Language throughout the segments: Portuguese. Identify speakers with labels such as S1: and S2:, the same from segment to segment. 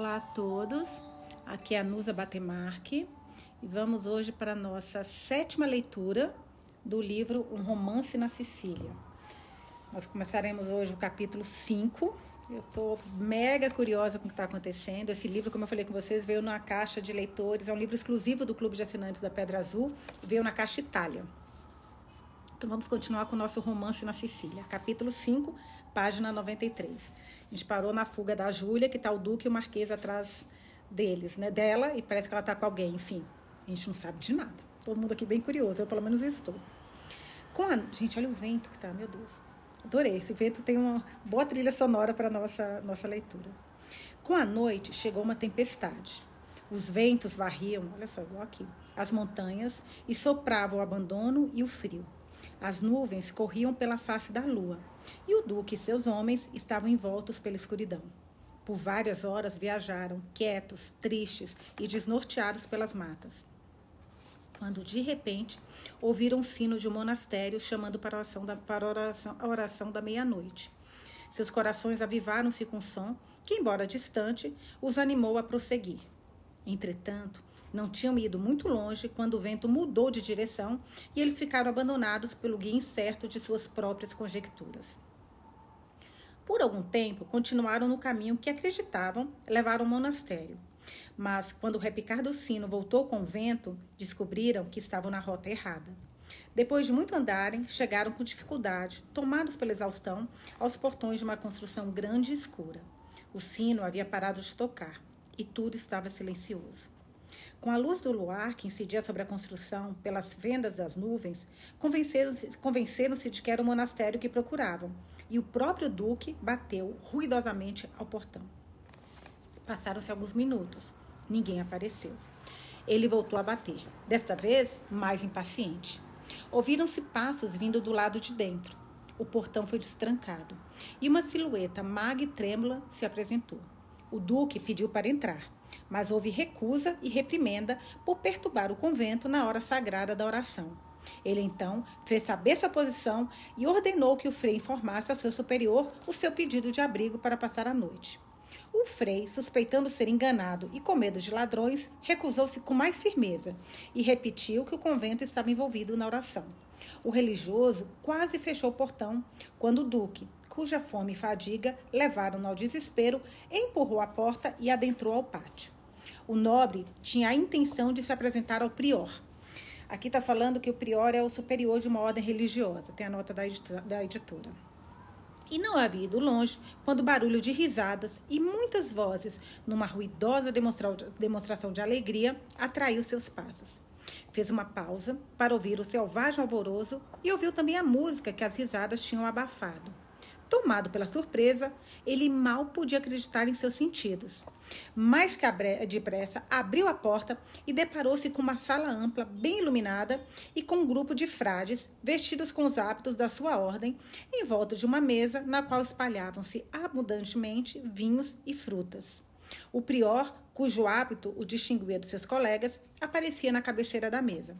S1: Olá a todos, aqui é a Nusa Batemarque e vamos hoje para a nossa sétima leitura do livro Um Romance na Sicília. Nós começaremos hoje o capítulo 5. Eu estou mega curiosa com o que está acontecendo. Esse livro, como eu falei com vocês, veio na caixa de leitores, é um livro exclusivo do Clube de Assinantes da Pedra Azul, veio na caixa Itália. Então vamos continuar com o nosso romance na Sicília, capítulo 5, página 93. A gente parou na fuga da Júlia, que está o Duque e o Marquês atrás deles, né? Dela, e parece que ela está com alguém, enfim. A gente não sabe de nada. Todo mundo aqui bem curioso, eu pelo menos estou. A... Gente, olha o vento que tá, meu Deus. Adorei. Esse vento tem uma boa trilha sonora para nossa nossa leitura. Com a noite chegou uma tempestade. Os ventos varriam, olha só, igual aqui, as montanhas e sopravam o abandono e o frio. As nuvens corriam pela face da lua, e o duque e seus homens estavam envoltos pela escuridão. Por várias horas viajaram, quietos, tristes e desnorteados pelas matas. Quando, de repente, ouviram um sino de um monastério chamando para a oração da, para oração, a oração da meia-noite. Seus corações avivaram-se com o som que, embora distante, os animou a prosseguir. Entretanto, não tinham ido muito longe quando o vento mudou de direção e eles ficaram abandonados pelo guia incerto de suas próprias conjecturas. Por algum tempo, continuaram no caminho que acreditavam levar ao monastério. Mas, quando o repicar do sino voltou com o vento, descobriram que estavam na rota errada. Depois de muito andarem, chegaram com dificuldade, tomados pela exaustão, aos portões de uma construção grande e escura. O sino havia parado de tocar e tudo estava silencioso. Com a luz do luar que incidia sobre a construção pelas fendas das nuvens, convenceram-se convenceram de que era o monastério que procuravam, e o próprio duque bateu ruidosamente ao portão. Passaram-se alguns minutos. Ninguém apareceu. Ele voltou a bater, desta vez mais impaciente. Ouviram-se passos vindo do lado de dentro. O portão foi destrancado e uma silhueta magra e trêmula se apresentou. O duque pediu para entrar mas houve recusa e reprimenda por perturbar o convento na hora sagrada da oração. Ele então fez saber sua posição e ordenou que o frei informasse ao seu superior o seu pedido de abrigo para passar a noite. O frei, suspeitando ser enganado e com medo de ladrões, recusou-se com mais firmeza e repetiu que o convento estava envolvido na oração. O religioso quase fechou o portão quando o duque, cuja fome e fadiga levaram-no ao desespero, empurrou a porta e adentrou ao pátio. O nobre tinha a intenção de se apresentar ao prior. Aqui está falando que o prior é o superior de uma ordem religiosa, tem a nota da, da editora. E não havia ido longe quando barulho de risadas e muitas vozes, numa ruidosa demonstração de alegria, atraiu seus passos. Fez uma pausa para ouvir o selvagem alvoroço e ouviu também a música que as risadas tinham abafado. Tomado pela surpresa, ele mal podia acreditar em seus sentidos. Mais que depressa, abriu a porta e deparou-se com uma sala ampla, bem iluminada, e com um grupo de frades, vestidos com os hábitos da sua ordem, em volta de uma mesa na qual espalhavam-se abundantemente vinhos e frutas. O prior, cujo hábito o distinguia dos seus colegas, aparecia na cabeceira da mesa.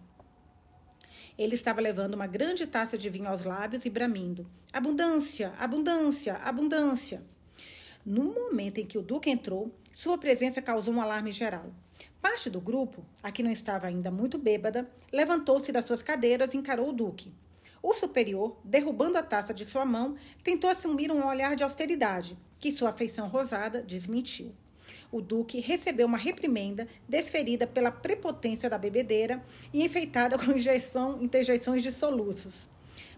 S1: Ele estava levando uma grande taça de vinho aos lábios e bramindo: Abundância, abundância, abundância. No momento em que o Duque entrou, sua presença causou um alarme geral. Parte do grupo, a que não estava ainda muito bêbada, levantou-se das suas cadeiras e encarou o Duque. O superior, derrubando a taça de sua mão, tentou assumir um olhar de austeridade, que sua afeição rosada desmentiu o Duque recebeu uma reprimenda desferida pela prepotência da bebedeira e enfeitada com injeção, interjeições de soluços.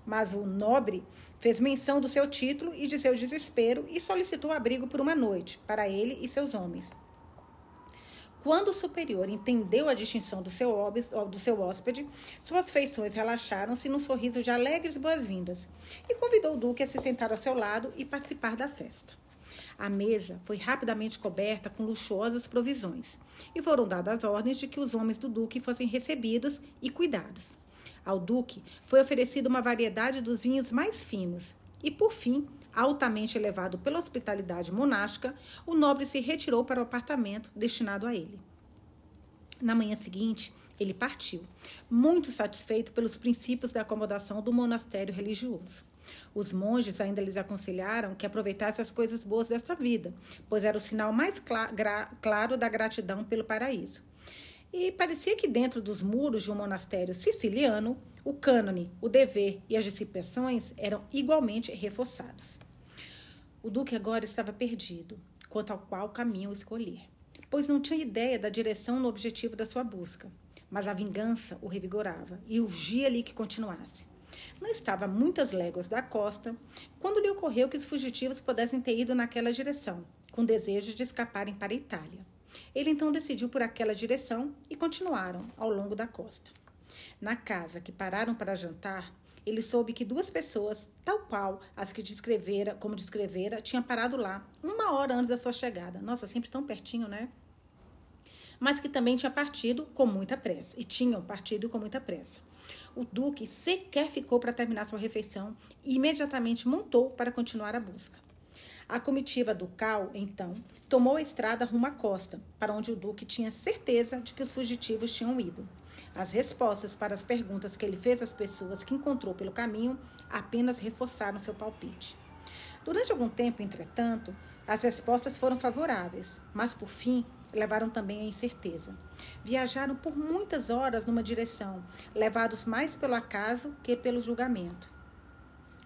S1: Mas o nobre fez menção do seu título e de seu desespero e solicitou abrigo por uma noite para ele e seus homens. Quando o superior entendeu a distinção do seu, do seu hóspede, suas feições relaxaram-se num sorriso de alegres boas-vindas e convidou o duque a se sentar ao seu lado e participar da festa. A mesa foi rapidamente coberta com luxuosas provisões e foram dadas ordens de que os homens do duque fossem recebidos e cuidados. Ao duque foi oferecida uma variedade dos vinhos mais finos e, por fim, altamente elevado pela hospitalidade monástica, o nobre se retirou para o apartamento destinado a ele. Na manhã seguinte, ele partiu, muito satisfeito pelos princípios da acomodação do monastério religioso. Os monges ainda lhes aconselharam que aproveitasse as coisas boas desta vida, pois era o sinal mais claro da gratidão pelo paraíso. E parecia que dentro dos muros de um monastério siciliano, o cânone, o dever e as dissipações eram igualmente reforçados. O duque agora estava perdido quanto ao qual caminho escolher, pois não tinha ideia da direção no objetivo da sua busca. Mas a vingança o revigorava e urgia-lhe que continuasse. Não estava a muitas léguas da costa quando lhe ocorreu que os fugitivos pudessem ter ido naquela direção, com desejo de escaparem para a Itália. Ele então decidiu por aquela direção e continuaram ao longo da costa. Na casa que pararam para jantar, ele soube que duas pessoas, tal qual as que descrevera, como descrevera, tinham parado lá uma hora antes da sua chegada. Nossa, sempre tão pertinho, né? Mas que também tinha partido com muita pressa. E tinham partido com muita pressa. O Duque sequer ficou para terminar sua refeição e imediatamente montou para continuar a busca. A comitiva ducal, então, tomou a estrada rumo à costa, para onde o Duque tinha certeza de que os fugitivos tinham ido. As respostas para as perguntas que ele fez às pessoas que encontrou pelo caminho apenas reforçaram seu palpite. Durante algum tempo, entretanto, as respostas foram favoráveis, mas por fim levaram também a incerteza. Viajaram por muitas horas numa direção, levados mais pelo acaso que pelo julgamento.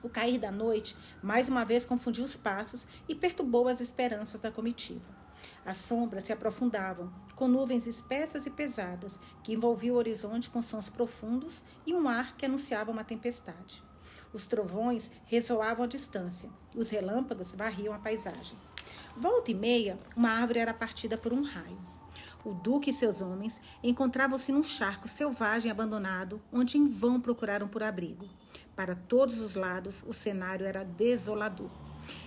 S1: O cair da noite mais uma vez confundiu os passos e perturbou as esperanças da comitiva. As sombras se aprofundavam, com nuvens espessas e pesadas, que envolviam o horizonte com sons profundos e um ar que anunciava uma tempestade. Os trovões ressoavam à distância, os relâmpagos varriam a paisagem. Volta e meia, uma árvore era partida por um raio. O duque e seus homens encontravam-se num charco selvagem abandonado, onde em vão procuraram por abrigo. Para todos os lados, o cenário era desolador.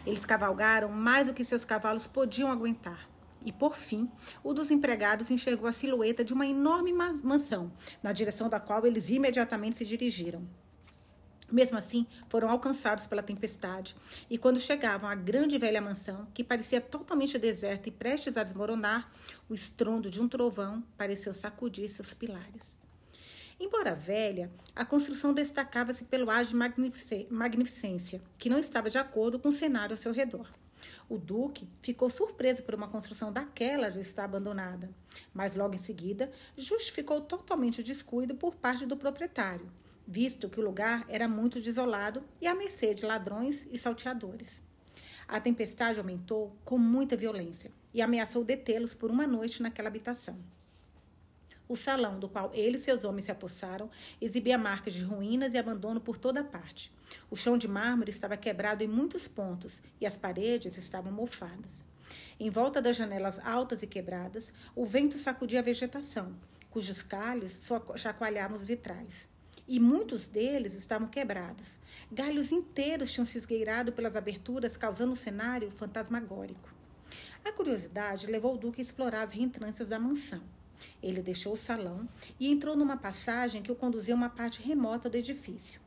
S1: Eles cavalgaram mais do que seus cavalos podiam aguentar. E, por fim, o dos empregados enxergou a silhueta de uma enorme mansão, na direção da qual eles imediatamente se dirigiram. Mesmo assim, foram alcançados pela tempestade, e quando chegavam à grande velha mansão, que parecia totalmente deserta e prestes a desmoronar, o estrondo de um trovão pareceu sacudir seus pilares. Embora velha, a construção destacava-se pelo ar de magnificência, que não estava de acordo com o cenário ao seu redor. O Duque ficou surpreso por uma construção daquela já estar abandonada, mas logo em seguida justificou totalmente o descuido por parte do proprietário, visto que o lugar era muito desolado e à mercê de ladrões e salteadores. A tempestade aumentou com muita violência e ameaçou detê-los por uma noite naquela habitação. O salão do qual ele e seus homens se apossaram exibia marcas de ruínas e abandono por toda parte. O chão de mármore estava quebrado em muitos pontos e as paredes estavam mofadas. Em volta das janelas altas e quebradas, o vento sacudia a vegetação, cujos galhos chacoalhavam os vitrais. E muitos deles estavam quebrados. Galhos inteiros tinham se esgueirado pelas aberturas, causando um cenário fantasmagórico. A curiosidade levou o Duque a explorar as reentrâncias da mansão. Ele deixou o salão e entrou numa passagem que o conduzia a uma parte remota do edifício.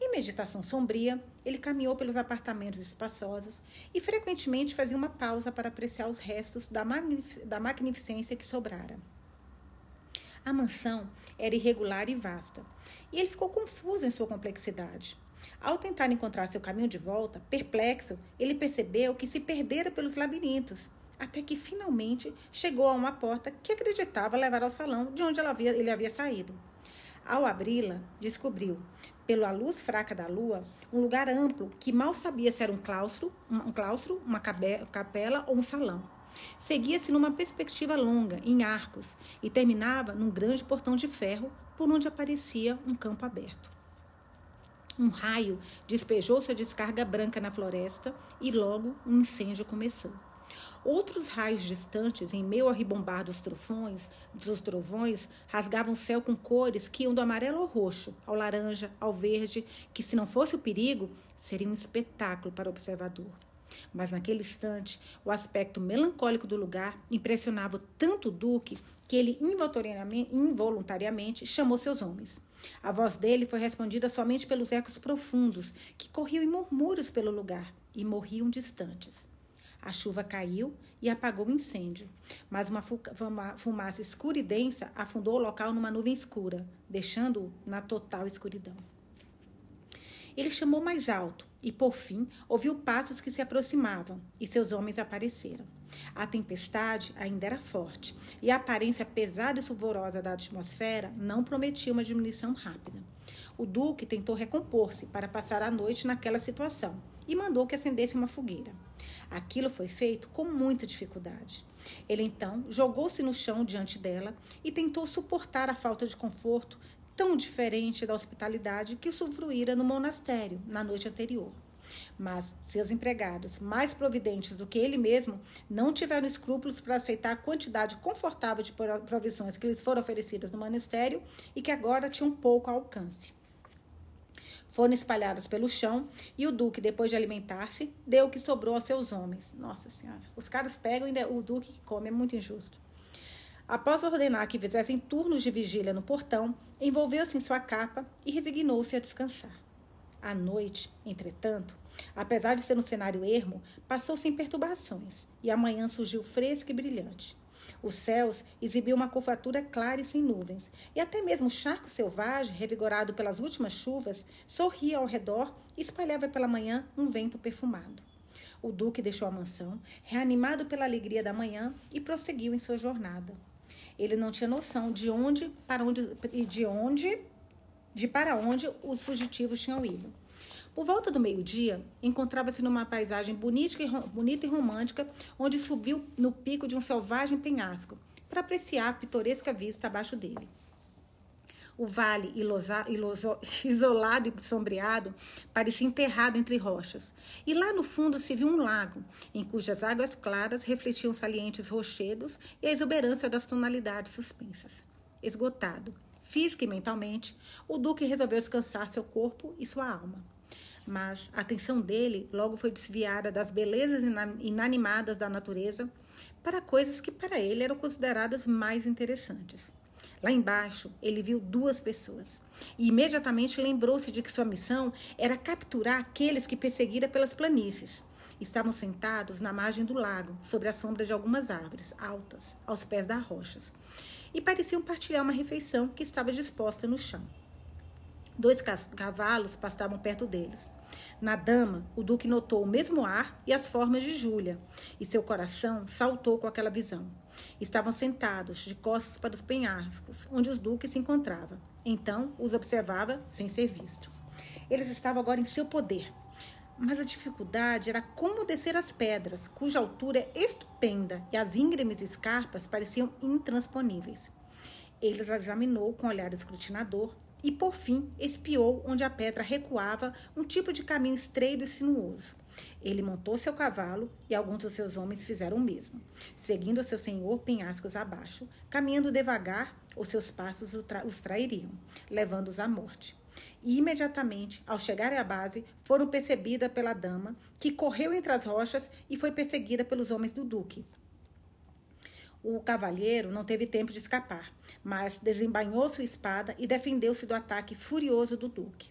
S1: Em meditação sombria, ele caminhou pelos apartamentos espaçosos e frequentemente fazia uma pausa para apreciar os restos da, magnific da magnificência que sobrara. A mansão era irregular e vasta, e ele ficou confuso em sua complexidade. Ao tentar encontrar seu caminho de volta, perplexo, ele percebeu que se perdera pelos labirintos até que finalmente chegou a uma porta que acreditava levar ao salão de onde havia, ele havia saído. Ao abri-la, descobriu, pela luz fraca da lua, um lugar amplo que mal sabia se era um claustro, um claustro, uma capela ou um salão. Seguia-se numa perspectiva longa, em arcos, e terminava num grande portão de ferro por onde aparecia um campo aberto. Um raio despejou sua descarga branca na floresta e logo um incêndio começou. Outros raios distantes, em meio ao ribombar dos trovões, dos trovões, rasgavam o céu com cores que iam do amarelo ao roxo, ao laranja, ao verde, que se não fosse o perigo, seria um espetáculo para o observador. Mas naquele instante, o aspecto melancólico do lugar impressionava tanto o Duque que ele involuntariamente chamou seus homens. A voz dele foi respondida somente pelos ecos profundos que corriam em murmúrios pelo lugar e morriam distantes. A chuva caiu e apagou o incêndio, mas uma fumaça escura e densa afundou o local numa nuvem escura, deixando-o na total escuridão. Ele chamou mais alto e, por fim, ouviu passos que se aproximavam e seus homens apareceram. A tempestade ainda era forte e a aparência pesada e sulvurosa da atmosfera não prometia uma diminuição rápida. O Duque tentou recompor-se para passar a noite naquela situação e mandou que acendesse uma fogueira. Aquilo foi feito com muita dificuldade. Ele então jogou-se no chão diante dela e tentou suportar a falta de conforto tão diferente da hospitalidade que usufruíra no monastério na noite anterior. Mas seus empregados, mais providentes do que ele mesmo, não tiveram escrúpulos para aceitar a quantidade confortável de provisões que lhes foram oferecidas no monastério e que agora tinham pouco alcance foram espalhadas pelo chão e o duque, depois de alimentar-se, deu o que sobrou aos seus homens. Nossa Senhora, os caras pegam e o duque que come, é muito injusto. Após ordenar que fizessem turnos de vigília no portão, envolveu-se em sua capa e resignou-se a descansar. A noite, entretanto, apesar de ser um cenário ermo, passou sem perturbações e a manhã surgiu fresca e brilhante. Os céus exibiam uma curvatura clara e sem nuvens, e até mesmo o charco selvagem, revigorado pelas últimas chuvas, sorria ao redor e espalhava pela manhã um vento perfumado. O duque deixou a mansão, reanimado pela alegria da manhã, e prosseguiu em sua jornada. Ele não tinha noção de onde, para onde, de onde, de para onde os fugitivos tinham ido. Por volta do meio-dia, encontrava-se numa paisagem bonita e, bonita e romântica, onde subiu no pico de um selvagem penhasco, para apreciar a pitoresca vista abaixo dele. O vale, isolado e sombreado, parecia enterrado entre rochas. E lá no fundo se viu um lago, em cujas águas claras refletiam salientes rochedos e a exuberância das tonalidades suspensas. Esgotado, física e mentalmente, o Duque resolveu descansar seu corpo e sua alma mas a atenção dele logo foi desviada das belezas inanimadas da natureza para coisas que para ele eram consideradas mais interessantes. Lá embaixo, ele viu duas pessoas e imediatamente lembrou-se de que sua missão era capturar aqueles que perseguira pelas planícies. Estavam sentados na margem do lago, sobre a sombra de algumas árvores altas, aos pés das rochas, e pareciam partilhar uma refeição que estava disposta no chão. Dois cavalos pastavam perto deles. Na dama, o duque notou o mesmo ar e as formas de Júlia, e seu coração saltou com aquela visão. Estavam sentados, de costas para os penhascos, onde os duques se encontravam. Então, os observava sem ser visto. Eles estavam agora em seu poder. Mas a dificuldade era como descer as pedras, cuja altura é estupenda e as íngremes escarpas pareciam intransponíveis. Ele as examinou com olhar escrutinador e, por fim, espiou onde a pedra recuava um tipo de caminho estreito e sinuoso. Ele montou seu cavalo e alguns dos seus homens fizeram o mesmo, seguindo seu senhor penhascos abaixo, caminhando devagar, os seus passos os trairiam, levando-os à morte. E imediatamente, ao chegarem à base, foram percebidas pela dama, que correu entre as rochas e foi perseguida pelos homens do duque, o cavalheiro não teve tempo de escapar, mas desembainhou sua espada e defendeu-se do ataque furioso do duque.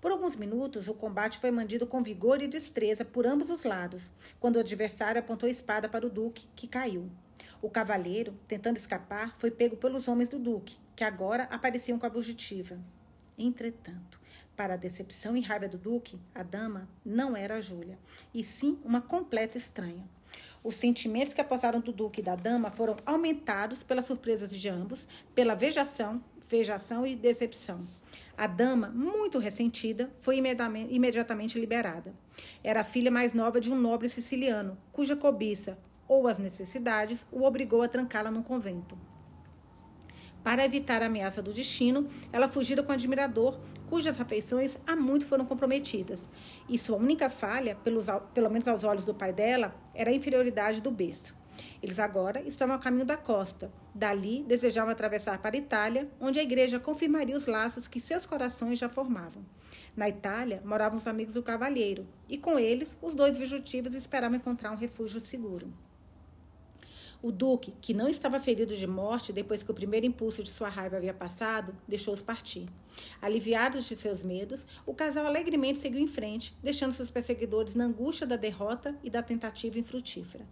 S1: Por alguns minutos, o combate foi mantido com vigor e destreza por ambos os lados, quando o adversário apontou a espada para o duque, que caiu. O cavalheiro, tentando escapar, foi pego pelos homens do duque, que agora apareciam com a fugitiva. Entretanto, para a decepção e raiva do duque, a dama não era a Júlia, e sim uma completa estranha. Os sentimentos que apossaram do duque e da dama foram aumentados pelas surpresas de ambos, pela vejação, vejação e decepção. A dama, muito ressentida, foi imediatamente liberada. Era a filha mais nova de um nobre siciliano, cuja cobiça ou as necessidades o obrigou a trancá-la num convento. Para evitar a ameaça do destino, ela fugira com o admirador, cujas afeições há muito foram comprometidas. E sua única falha, pelos, pelo menos aos olhos do pai dela, era a inferioridade do berço. Eles agora estavam ao caminho da costa. Dali, desejavam atravessar para a Itália, onde a igreja confirmaria os laços que seus corações já formavam. Na Itália, moravam os amigos do cavalheiro, e com eles, os dois fugitivos esperavam encontrar um refúgio seguro. O duque, que não estava ferido de morte depois que o primeiro impulso de sua raiva havia passado, deixou-os partir. Aliviados de seus medos, o casal alegremente seguiu em frente, deixando seus perseguidores na angústia da derrota e da tentativa infrutífera.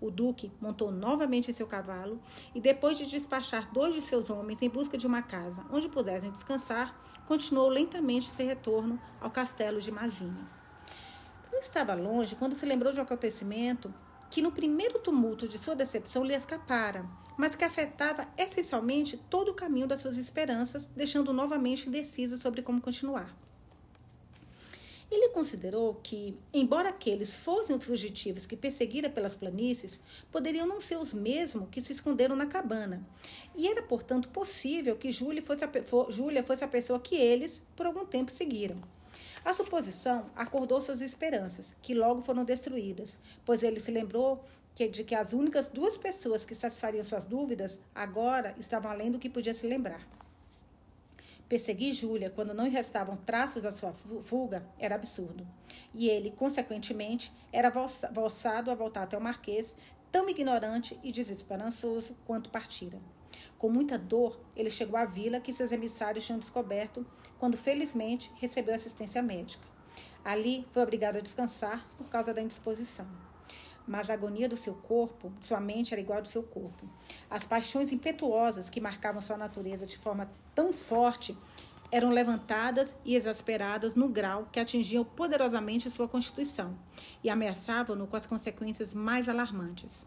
S1: O duque montou novamente em seu cavalo e, depois de despachar dois de seus homens em busca de uma casa onde pudessem descansar, continuou lentamente seu retorno ao castelo de Mazini. Não estava longe quando se lembrou de um acontecimento que, no primeiro tumulto de sua decepção, lhe escapara, mas que afetava essencialmente todo o caminho das suas esperanças, deixando novamente indeciso sobre como continuar. Ele considerou que, embora aqueles fossem os fugitivos que perseguira pelas planícies, poderiam não ser os mesmos que se esconderam na cabana. E era, portanto, possível que Júlia fosse a, Júlia fosse a pessoa que eles, por algum tempo, seguiram. A suposição acordou suas esperanças, que logo foram destruídas, pois ele se lembrou que, de que as únicas duas pessoas que satisfariam suas dúvidas agora estavam além do que podia se lembrar. Perseguir Júlia quando não restavam traços da sua fuga era absurdo. E ele, consequentemente, era forçado a voltar até o Marquês, tão ignorante e desesperançoso quanto partira. Com muita dor, ele chegou à vila que seus emissários tinham descoberto, quando felizmente recebeu assistência médica. Ali foi obrigado a descansar por causa da indisposição mas a agonia do seu corpo, sua mente era igual ao do seu corpo. As paixões impetuosas que marcavam sua natureza de forma tão forte eram levantadas e exasperadas no grau que atingiam poderosamente sua constituição e ameaçavam-no com as consequências mais alarmantes.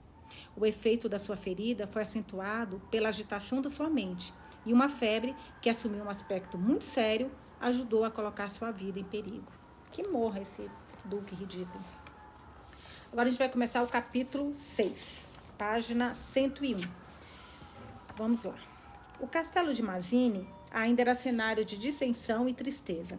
S1: O efeito da sua ferida foi acentuado pela agitação da sua mente, e uma febre, que assumiu um aspecto muito sério, ajudou a colocar sua vida em perigo. Que morra esse duque ridículo. Agora a gente vai começar o capítulo 6, página 101. Vamos lá. O castelo de Mazini ainda era cenário de dissensão e tristeza.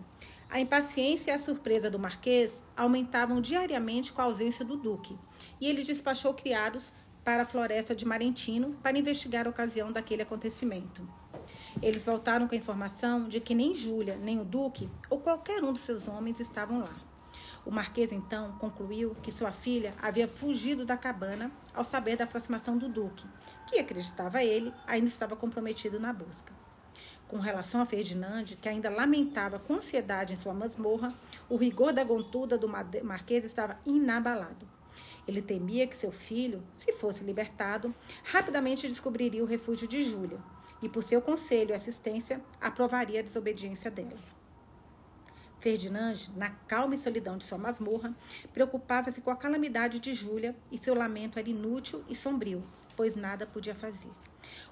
S1: A impaciência e a surpresa do marquês aumentavam diariamente com a ausência do duque, e ele despachou criados para a floresta de Marentino para investigar a ocasião daquele acontecimento. Eles voltaram com a informação de que nem Júlia, nem o duque ou qualquer um dos seus homens estavam lá. O marquês então concluiu que sua filha havia fugido da cabana ao saber da aproximação do duque, que acreditava ele ainda estava comprometido na busca. Com relação a Ferdinand, que ainda lamentava com ansiedade em sua masmorra, o rigor da gontuda do marquês estava inabalado. Ele temia que seu filho, se fosse libertado, rapidamente descobriria o refúgio de Júlia e, por seu conselho e assistência, aprovaria a desobediência dela. Ferdinand, na calma e solidão de sua masmorra, preocupava-se com a calamidade de Júlia e seu lamento era inútil e sombrio, pois nada podia fazer.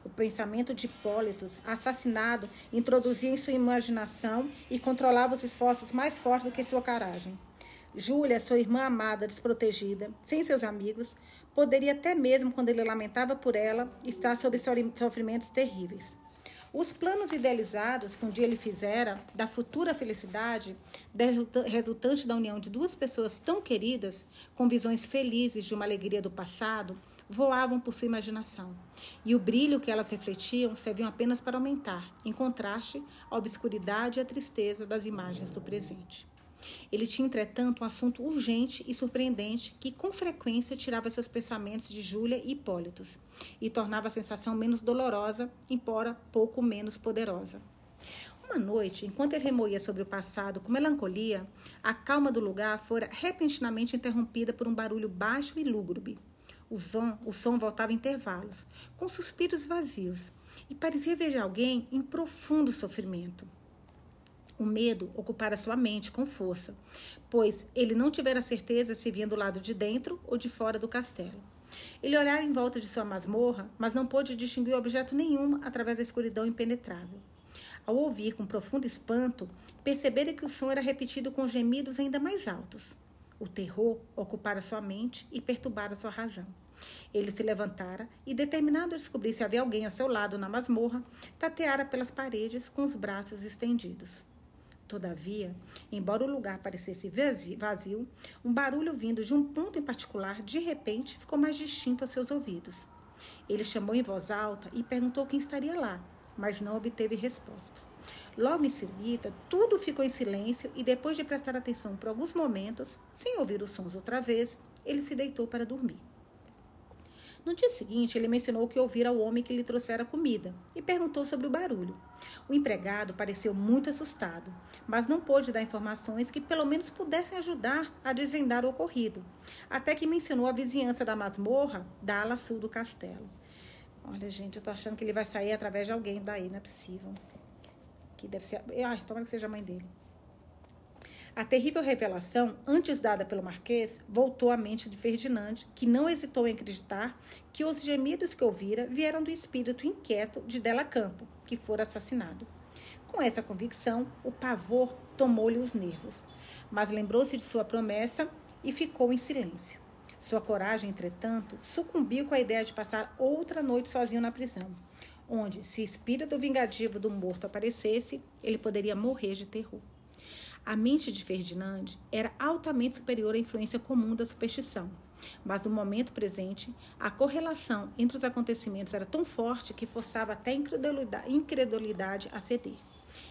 S1: O pensamento de Hipólitos, assassinado, introduzia em sua imaginação e controlava os esforços mais fortes do que sua coragem. Júlia, sua irmã amada, desprotegida, sem seus amigos, poderia até mesmo, quando ele lamentava por ela, estar sob sofrimentos terríveis. Os planos idealizados que um dia ele fizera da futura felicidade, resultante da união de duas pessoas tão queridas, com visões felizes de uma alegria do passado, voavam por sua imaginação. E o brilho que elas refletiam serviam apenas para aumentar, em contraste à obscuridade e à tristeza das imagens do presente. Ele tinha, entretanto, um assunto urgente e surpreendente que, com frequência, tirava seus pensamentos de Júlia e Hipólitos e tornava a sensação menos dolorosa, embora pouco menos poderosa. Uma noite, enquanto ele remoía sobre o passado com melancolia, a calma do lugar fora repentinamente interrompida por um barulho baixo e lúgubre. O som, o som voltava em intervalos, com suspiros vazios, e parecia ver alguém em profundo sofrimento. O medo ocupara sua mente com força, pois ele não tivera certeza se vinha do lado de dentro ou de fora do castelo. Ele olhara em volta de sua masmorra, mas não pôde distinguir objeto nenhum através da escuridão impenetrável. Ao ouvir com profundo espanto, percebera que o som era repetido com gemidos ainda mais altos. O terror ocupara sua mente e perturbara sua razão. Ele se levantara e, determinado a descobrir se havia alguém ao seu lado na masmorra, tateara pelas paredes com os braços estendidos. Todavia, embora o lugar parecesse vazio, um barulho vindo de um ponto em particular, de repente, ficou mais distinto aos seus ouvidos. Ele chamou em voz alta e perguntou quem estaria lá, mas não obteve resposta. Logo em seguida, tudo ficou em silêncio e, depois de prestar atenção por alguns momentos, sem ouvir os sons outra vez, ele se deitou para dormir. No dia seguinte, ele mencionou que ouvira o homem que lhe trouxera comida e perguntou sobre o barulho. O empregado pareceu muito assustado, mas não pôde dar informações que pelo menos pudessem ajudar a desvendar o ocorrido, até que mencionou a vizinhança da masmorra da ala sul do castelo. Olha, gente, eu tô achando que ele vai sair através de alguém daí, não é possível. Que deve ser. Ai, tomara que seja a mãe dele. A terrível revelação, antes dada pelo Marquês, voltou à mente de Ferdinand, que não hesitou em acreditar que os gemidos que ouvira vieram do espírito inquieto de Della Campo, que fora assassinado. Com essa convicção, o pavor tomou-lhe os nervos, mas lembrou-se de sua promessa e ficou em silêncio. Sua coragem, entretanto, sucumbiu com a ideia de passar outra noite sozinho na prisão, onde, se espírito vingativo do morto aparecesse, ele poderia morrer de terror. A mente de Ferdinand era altamente superior à influência comum da superstição. Mas no momento presente, a correlação entre os acontecimentos era tão forte que forçava até a incredulidade a ceder.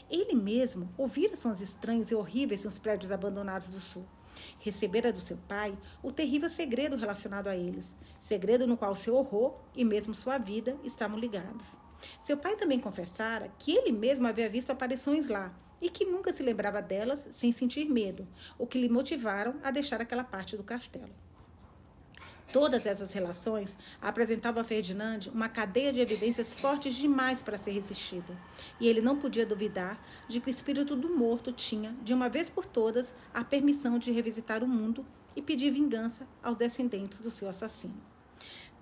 S1: Ele mesmo ouvira sons estranhos e horríveis nos prédios abandonados do sul. Recebera do seu pai o terrível segredo relacionado a eles, segredo no qual seu horror e mesmo sua vida estavam ligados. Seu pai também confessara que ele mesmo havia visto aparições lá, e que nunca se lembrava delas sem sentir medo, o que lhe motivaram a deixar aquela parte do castelo. Todas essas relações apresentavam a Ferdinand uma cadeia de evidências fortes demais para ser resistida, e ele não podia duvidar de que o espírito do morto tinha, de uma vez por todas, a permissão de revisitar o mundo e pedir vingança aos descendentes do seu assassino.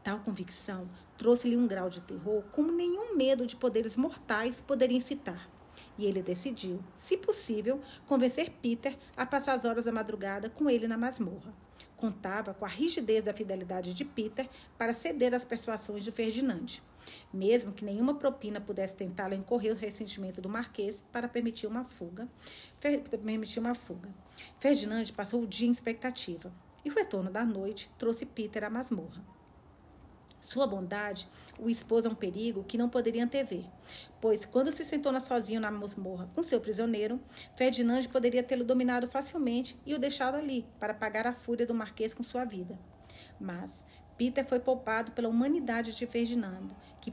S1: Tal convicção trouxe-lhe um grau de terror como nenhum medo de poderes mortais poderia incitar. E ele decidiu, se possível, convencer Peter a passar as horas da madrugada com ele na masmorra. Contava com a rigidez da fidelidade de Peter para ceder às persuasões de Ferdinand, mesmo que nenhuma propina pudesse tentá-lo incorrer o ressentimento do Marquês para permitir uma fuga. Permitir uma fuga. Ferdinand passou o dia em expectativa, e o retorno da noite trouxe Peter à masmorra. Sua bondade o expôs a um perigo que não poderia antever, pois quando se sentou sozinho na masmorra com seu prisioneiro, Ferdinand poderia tê-lo dominado facilmente e o deixado ali para pagar a fúria do marquês com sua vida. Mas Peter foi poupado pela humanidade de Ferdinando, que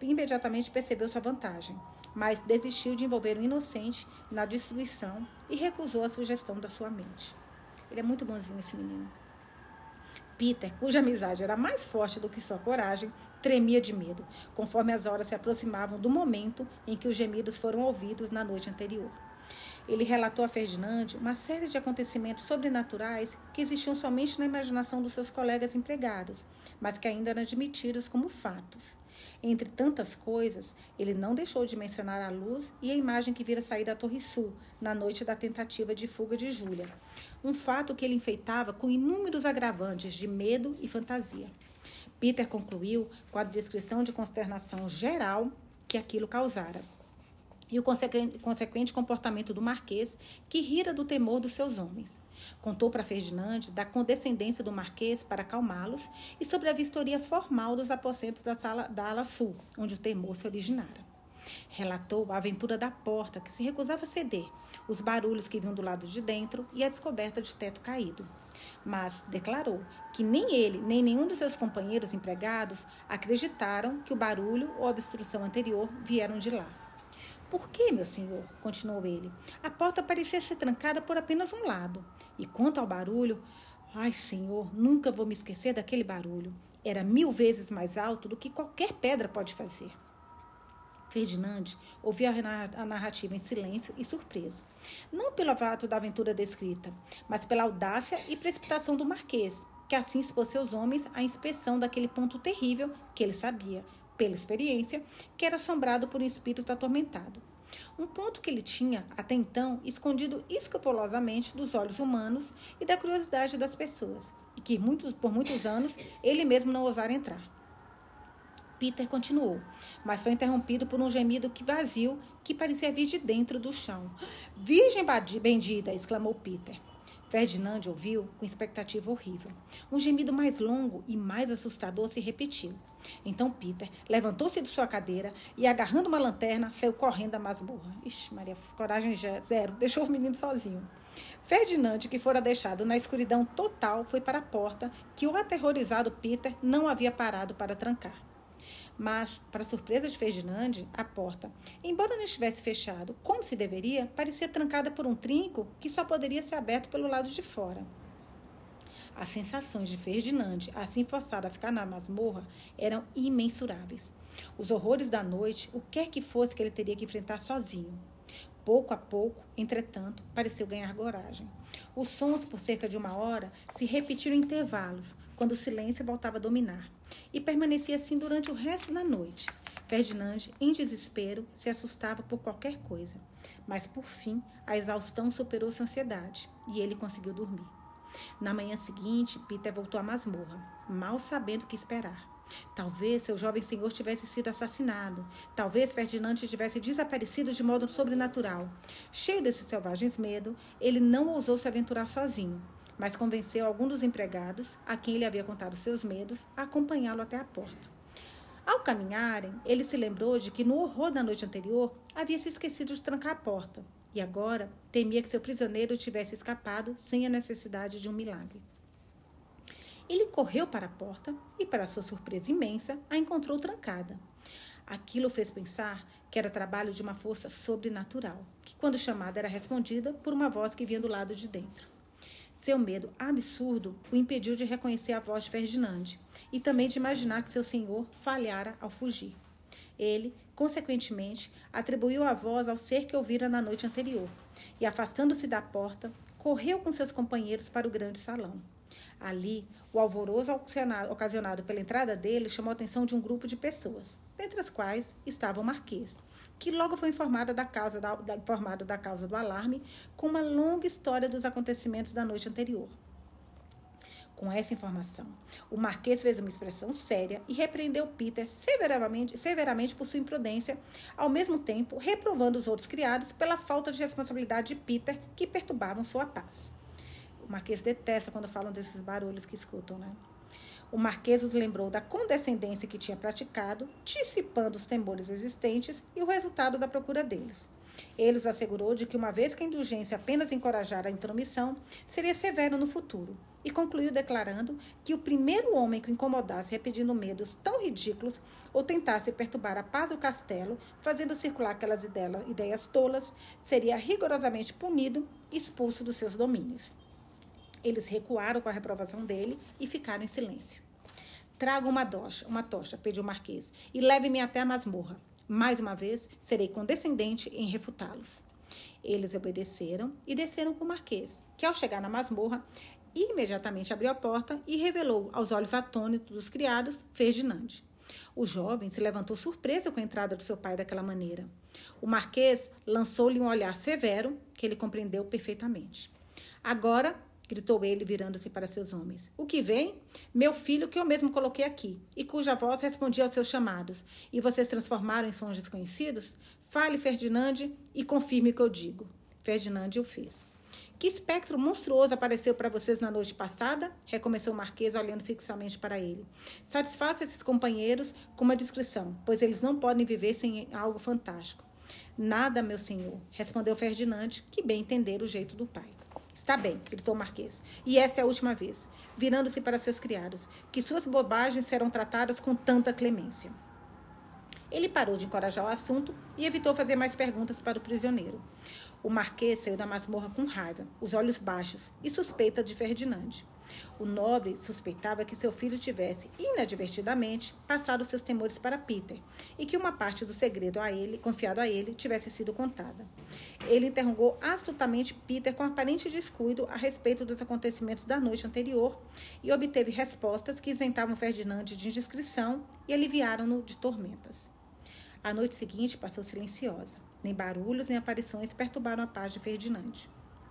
S1: imediatamente percebeu sua vantagem, mas desistiu de envolver o inocente na destruição e recusou a sugestão da sua mente. Ele é muito bonzinho, esse menino. Peter, cuja amizade era mais forte do que sua coragem, tremia de medo, conforme as horas se aproximavam do momento em que os gemidos foram ouvidos na noite anterior. Ele relatou a Ferdinand uma série de acontecimentos sobrenaturais que existiam somente na imaginação dos seus colegas empregados, mas que ainda eram admitidos como fatos. Entre tantas coisas, ele não deixou de mencionar a luz e a imagem que vira sair da Torre Sul na noite da tentativa de fuga de Júlia, um fato que ele enfeitava com inúmeros agravantes de medo e fantasia. Peter concluiu com a descrição de consternação geral que aquilo causara e o consequente comportamento do marquês, que rira do temor dos seus homens. Contou para Ferdinand da condescendência do marquês para acalmá-los e sobre a vistoria formal dos aposentos da, sala, da ala sul, onde o temor se originara. Relatou a aventura da porta, que se recusava a ceder, os barulhos que vinham do lado de dentro e a descoberta de teto caído. Mas declarou que nem ele, nem nenhum dos seus companheiros empregados acreditaram que o barulho ou a obstrução anterior vieram de lá. Por que, meu senhor? continuou ele. A porta parecia ser trancada por apenas um lado. E quanto ao barulho, ai, senhor, nunca vou me esquecer daquele barulho. Era mil vezes mais alto do que qualquer pedra pode fazer. Ferdinand ouvia a narrativa em silêncio e surpreso. Não pelo fato da aventura descrita, mas pela audácia e precipitação do marquês, que assim expôs seus homens à inspeção daquele ponto terrível que ele sabia, pela experiência, que era assombrado por um espírito atormentado. Um ponto que ele tinha, até então, escondido escrupulosamente dos olhos humanos e da curiosidade das pessoas, e que por muitos anos ele mesmo não ousara entrar. Peter continuou, mas foi interrompido por um gemido que vazio que parecia vir de dentro do chão. Virgem bendita! exclamou Peter. Ferdinand ouviu com expectativa horrível. Um gemido mais longo e mais assustador se repetiu. Então Peter levantou-se de sua cadeira e, agarrando uma lanterna, saiu correndo da masmorra. Ixi, Maria, coragem zero, deixou o menino sozinho. Ferdinand, que fora deixado na escuridão total, foi para a porta, que o aterrorizado Peter não havia parado para trancar. Mas, para surpresa de Ferdinand, a porta, embora não estivesse fechado como se deveria, parecia trancada por um trinco que só poderia ser aberto pelo lado de fora. As sensações de Ferdinand, assim forçado a ficar na masmorra, eram imensuráveis. Os horrores da noite, o quer que fosse que ele teria que enfrentar sozinho. Pouco a pouco, entretanto, pareceu ganhar coragem. Os sons, por cerca de uma hora, se repetiram em intervalos, quando o silêncio voltava a dominar. E permanecia assim durante o resto da noite. Ferdinand, em desespero, se assustava por qualquer coisa. Mas, por fim, a exaustão superou sua ansiedade e ele conseguiu dormir. Na manhã seguinte, Peter voltou à masmorra, mal sabendo o que esperar. Talvez seu jovem senhor tivesse sido assassinado. Talvez Ferdinand tivesse desaparecido de modo sobrenatural. Cheio desses selvagens medo, ele não ousou se aventurar sozinho mas convenceu algum dos empregados, a quem ele havia contado seus medos, a acompanhá-lo até a porta. Ao caminharem, ele se lembrou de que no horror da noite anterior havia se esquecido de trancar a porta e agora temia que seu prisioneiro tivesse escapado sem a necessidade de um milagre. Ele correu para a porta e, para sua surpresa imensa, a encontrou trancada. Aquilo fez pensar que era trabalho de uma força sobrenatural, que, quando chamada, era respondida por uma voz que vinha do lado de dentro. Seu medo absurdo o impediu de reconhecer a voz de Ferdinand e também de imaginar que seu senhor falhara ao fugir. Ele, consequentemente, atribuiu a voz ao ser que ouvira na noite anterior e, afastando-se da porta, correu com seus companheiros para o grande salão. Ali, o alvoroço ocasionado pela entrada dele chamou a atenção de um grupo de pessoas, dentre as quais estava o Marquês, que logo foi informada da causa da, da, informado da causa do alarme, com uma longa história dos acontecimentos da noite anterior. Com essa informação, o Marquês fez uma expressão séria e repreendeu Peter severamente, severamente por sua imprudência, ao mesmo tempo reprovando os outros criados pela falta de responsabilidade de Peter que perturbavam sua paz. O Marquês detesta quando falam desses barulhos que escutam, né? O Marquês os lembrou da condescendência que tinha praticado, dissipando os temores existentes e o resultado da procura deles. Ele os assegurou de que, uma vez que a indulgência apenas encorajara a intromissão, seria severo no futuro, e concluiu declarando que o primeiro homem que o incomodasse repetindo medos tão ridículos ou tentasse perturbar a paz do castelo, fazendo circular aquelas ideias tolas, seria rigorosamente punido e expulso dos seus domínios. Eles recuaram com a reprovação dele e ficaram em silêncio. Traga uma tocha, uma tocha, pediu o Marquês, e leve-me até a masmorra. Mais uma vez, serei condescendente em refutá-los. Eles obedeceram e desceram com o Marquês, que ao chegar na masmorra, imediatamente abriu a porta e revelou aos olhos atônitos dos criados Ferdinand. O jovem se levantou surpreso com a entrada do seu pai daquela maneira. O marquês lançou-lhe um olhar severo que ele compreendeu perfeitamente. Agora gritou ele, virando-se para seus homens. O que vem? Meu filho, que eu mesmo coloquei aqui, e cuja voz respondia aos seus chamados, e vocês transformaram em sons desconhecidos? Fale, Ferdinand, e confirme o que eu digo. Ferdinand o fez. Que espectro monstruoso apareceu para vocês na noite passada? Recomeçou o Marquês, olhando fixamente para ele. Satisfaça esses companheiros com uma descrição, pois eles não podem viver sem algo fantástico. Nada, meu senhor, respondeu Ferdinand, que bem entender o jeito do pai. Está bem, gritou o Marquês. E esta é a última vez, virando-se para seus criados, que suas bobagens serão tratadas com tanta clemência. Ele parou de encorajar o assunto e evitou fazer mais perguntas para o prisioneiro. O Marquês saiu da masmorra com raiva, os olhos baixos, e suspeita de Ferdinand. O nobre suspeitava que seu filho tivesse, inadvertidamente, passado seus temores para Peter e que uma parte do segredo a ele, confiado a ele, tivesse sido contada. Ele interrogou astutamente Peter com aparente descuido a respeito dos acontecimentos da noite anterior e obteve respostas que isentavam Ferdinand de indiscrição e aliviaram-no de tormentas. A noite seguinte passou silenciosa. Nem barulhos nem aparições perturbaram a paz de Ferdinand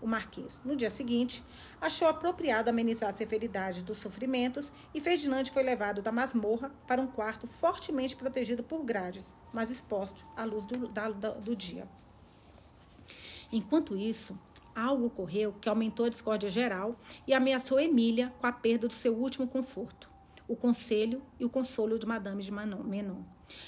S1: o Marquês. No dia seguinte, achou apropriado amenizar a severidade dos sofrimentos e Ferdinand foi levado da masmorra para um quarto fortemente protegido por grades, mas exposto à luz do, da, do dia. Enquanto isso, algo ocorreu que aumentou a discórdia geral e ameaçou Emília com a perda do seu último conforto, o conselho e o consolo de Madame de Menon.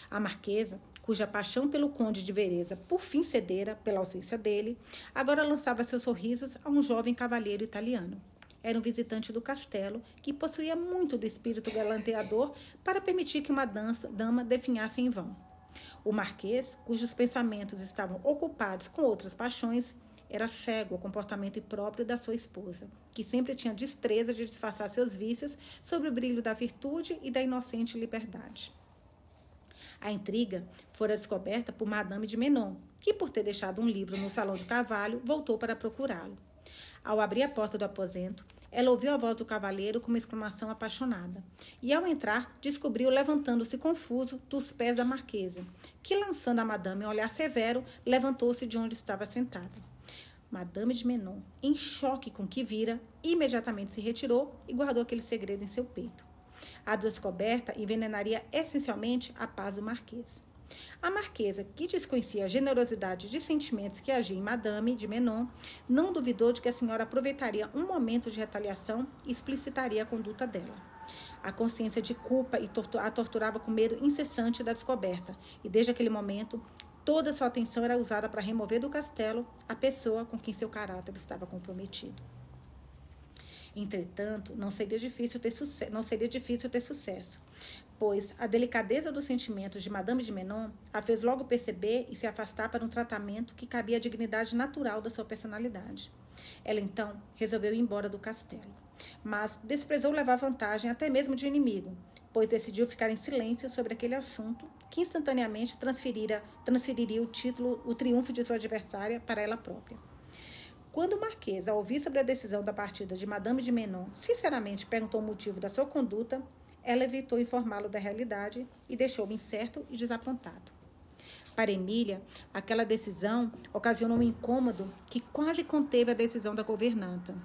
S1: A marquesa, cuja paixão pelo conde de Vereza por fim cedera pela ausência dele, agora lançava seus sorrisos a um jovem cavalheiro italiano. Era um visitante do castelo que possuía muito do espírito galanteador para permitir que uma dança, dama definhasse em vão. O marquês, cujos pensamentos estavam ocupados com outras paixões, era cego ao comportamento impróprio da sua esposa, que sempre tinha destreza de disfarçar seus vícios sob o brilho da virtude e da inocente liberdade. A intriga fora descoberta por Madame de Menon, que, por ter deixado um livro no salão de cavalo, voltou para procurá-lo. Ao abrir a porta do aposento, ela ouviu a voz do cavaleiro com uma exclamação apaixonada. E ao entrar, descobriu levantando-se confuso dos pés da marquesa, que, lançando a madame um olhar severo, levantou-se de onde estava sentada. Madame de Menon, em choque com o que vira, imediatamente se retirou e guardou aquele segredo em seu peito. A descoberta envenenaria essencialmente a paz do marquês. A marquesa, que desconhecia a generosidade de sentimentos que agia em Madame de Menon, não duvidou de que a senhora aproveitaria um momento de retaliação e explicitaria a conduta dela. A consciência de culpa a torturava com medo incessante da descoberta, e desde aquele momento Toda sua atenção era usada para remover do castelo a pessoa com quem seu caráter estava comprometido. Entretanto, não seria difícil ter, não seria difícil ter sucesso, pois a delicadeza dos sentimentos de Madame de Menon a fez logo perceber e se afastar para um tratamento que cabia à dignidade natural da sua personalidade. Ela então resolveu ir embora do castelo, mas desprezou levar vantagem até mesmo de inimigo, pois decidiu ficar em silêncio sobre aquele assunto que instantaneamente transferira, transferiria o título, o triunfo de sua adversária para ela própria. Quando o Marquês, ao ouvir sobre a decisão da partida de Madame de Menon, sinceramente perguntou o motivo da sua conduta, ela evitou informá-lo da realidade e deixou-o incerto e desapontado. Para Emília, aquela decisão ocasionou um incômodo que quase conteve a decisão da governanta.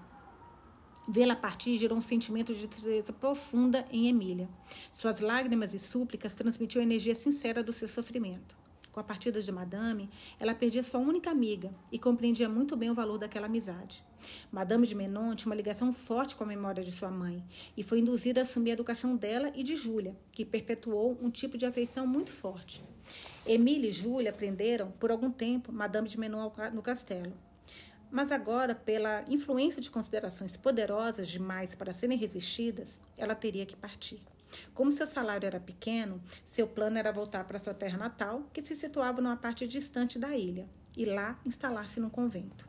S1: Vê-la partir gerou um sentimento de tristeza profunda em Emília. Suas lágrimas e súplicas transmitiam a energia sincera do seu sofrimento. Com a partida de Madame, ela perdia sua única amiga e compreendia muito bem o valor daquela amizade. Madame de Menon tinha uma ligação forte com a memória de sua mãe e foi induzida a assumir a educação dela e de Júlia, que perpetuou um tipo de afeição muito forte. Emília e Júlia aprenderam, por algum tempo, Madame de Menon no castelo. Mas agora, pela influência de considerações poderosas demais para serem resistidas, ela teria que partir. Como seu salário era pequeno, seu plano era voltar para sua terra natal, que se situava numa parte distante da ilha, e lá instalar-se num convento.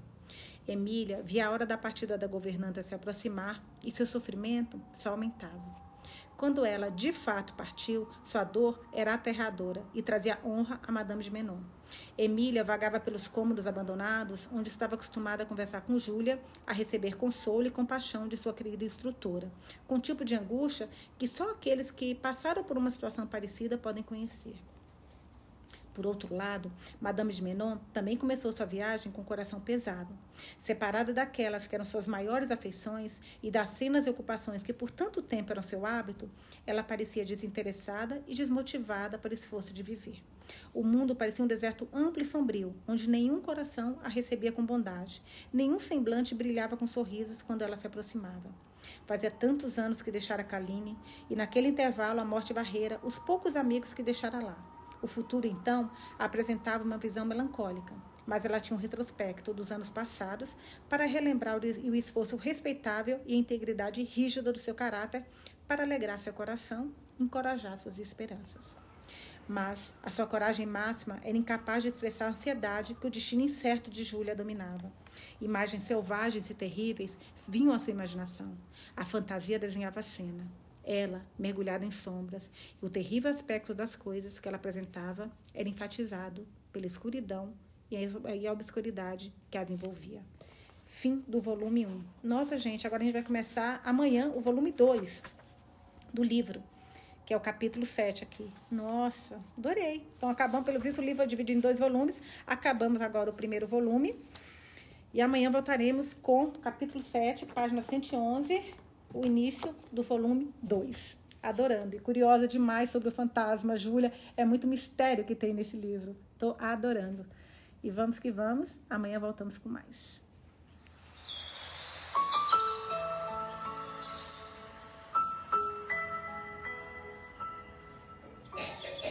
S1: Emília via a hora da partida da governanta se aproximar e seu sofrimento só aumentava. Quando ela de fato partiu, sua dor era aterradora e trazia honra a Madame de Menon. Emília vagava pelos cômodos abandonados, onde estava acostumada a conversar com Júlia, a receber consolo e compaixão de sua querida instrutora, com um tipo de angústia que só aqueles que passaram por uma situação parecida podem conhecer. Por outro lado, Madame de Menon também começou sua viagem com o coração pesado. Separada daquelas que eram suas maiores afeições e das cenas e ocupações que por tanto tempo eram seu hábito, ela parecia desinteressada e desmotivada para o esforço de viver. O mundo parecia um deserto amplo e sombrio, onde nenhum coração a recebia com bondade, nenhum semblante brilhava com sorrisos quando ela se aproximava. Fazia tantos anos que deixara Kaline, e naquele intervalo a morte barreira os poucos amigos que deixara lá. O futuro, então, apresentava uma visão melancólica, mas ela tinha um retrospecto dos anos passados para relembrar o esforço respeitável e a integridade rígida do seu caráter para alegrar seu coração encorajar suas esperanças. Mas a sua coragem máxima era incapaz de expressar a ansiedade que o destino incerto de Júlia dominava. Imagens selvagens e terríveis vinham à sua imaginação. A fantasia desenhava a cena ela, mergulhada em sombras, e o terrível aspecto das coisas que ela apresentava era enfatizado pela escuridão e a obscuridade que as envolvia. Fim do volume 1. Nossa, gente, agora a gente vai começar amanhã o volume 2 do livro, que é o capítulo 7 aqui. Nossa, adorei. Então, acabamos, pelo visto, o livro é dividido em dois volumes. Acabamos agora o primeiro volume. E amanhã voltaremos com capítulo 7, página 111 o início do volume 2. Adorando e curiosa demais sobre o fantasma, Júlia. É muito mistério que tem nesse livro. Estou adorando. E vamos que vamos. Amanhã voltamos com mais.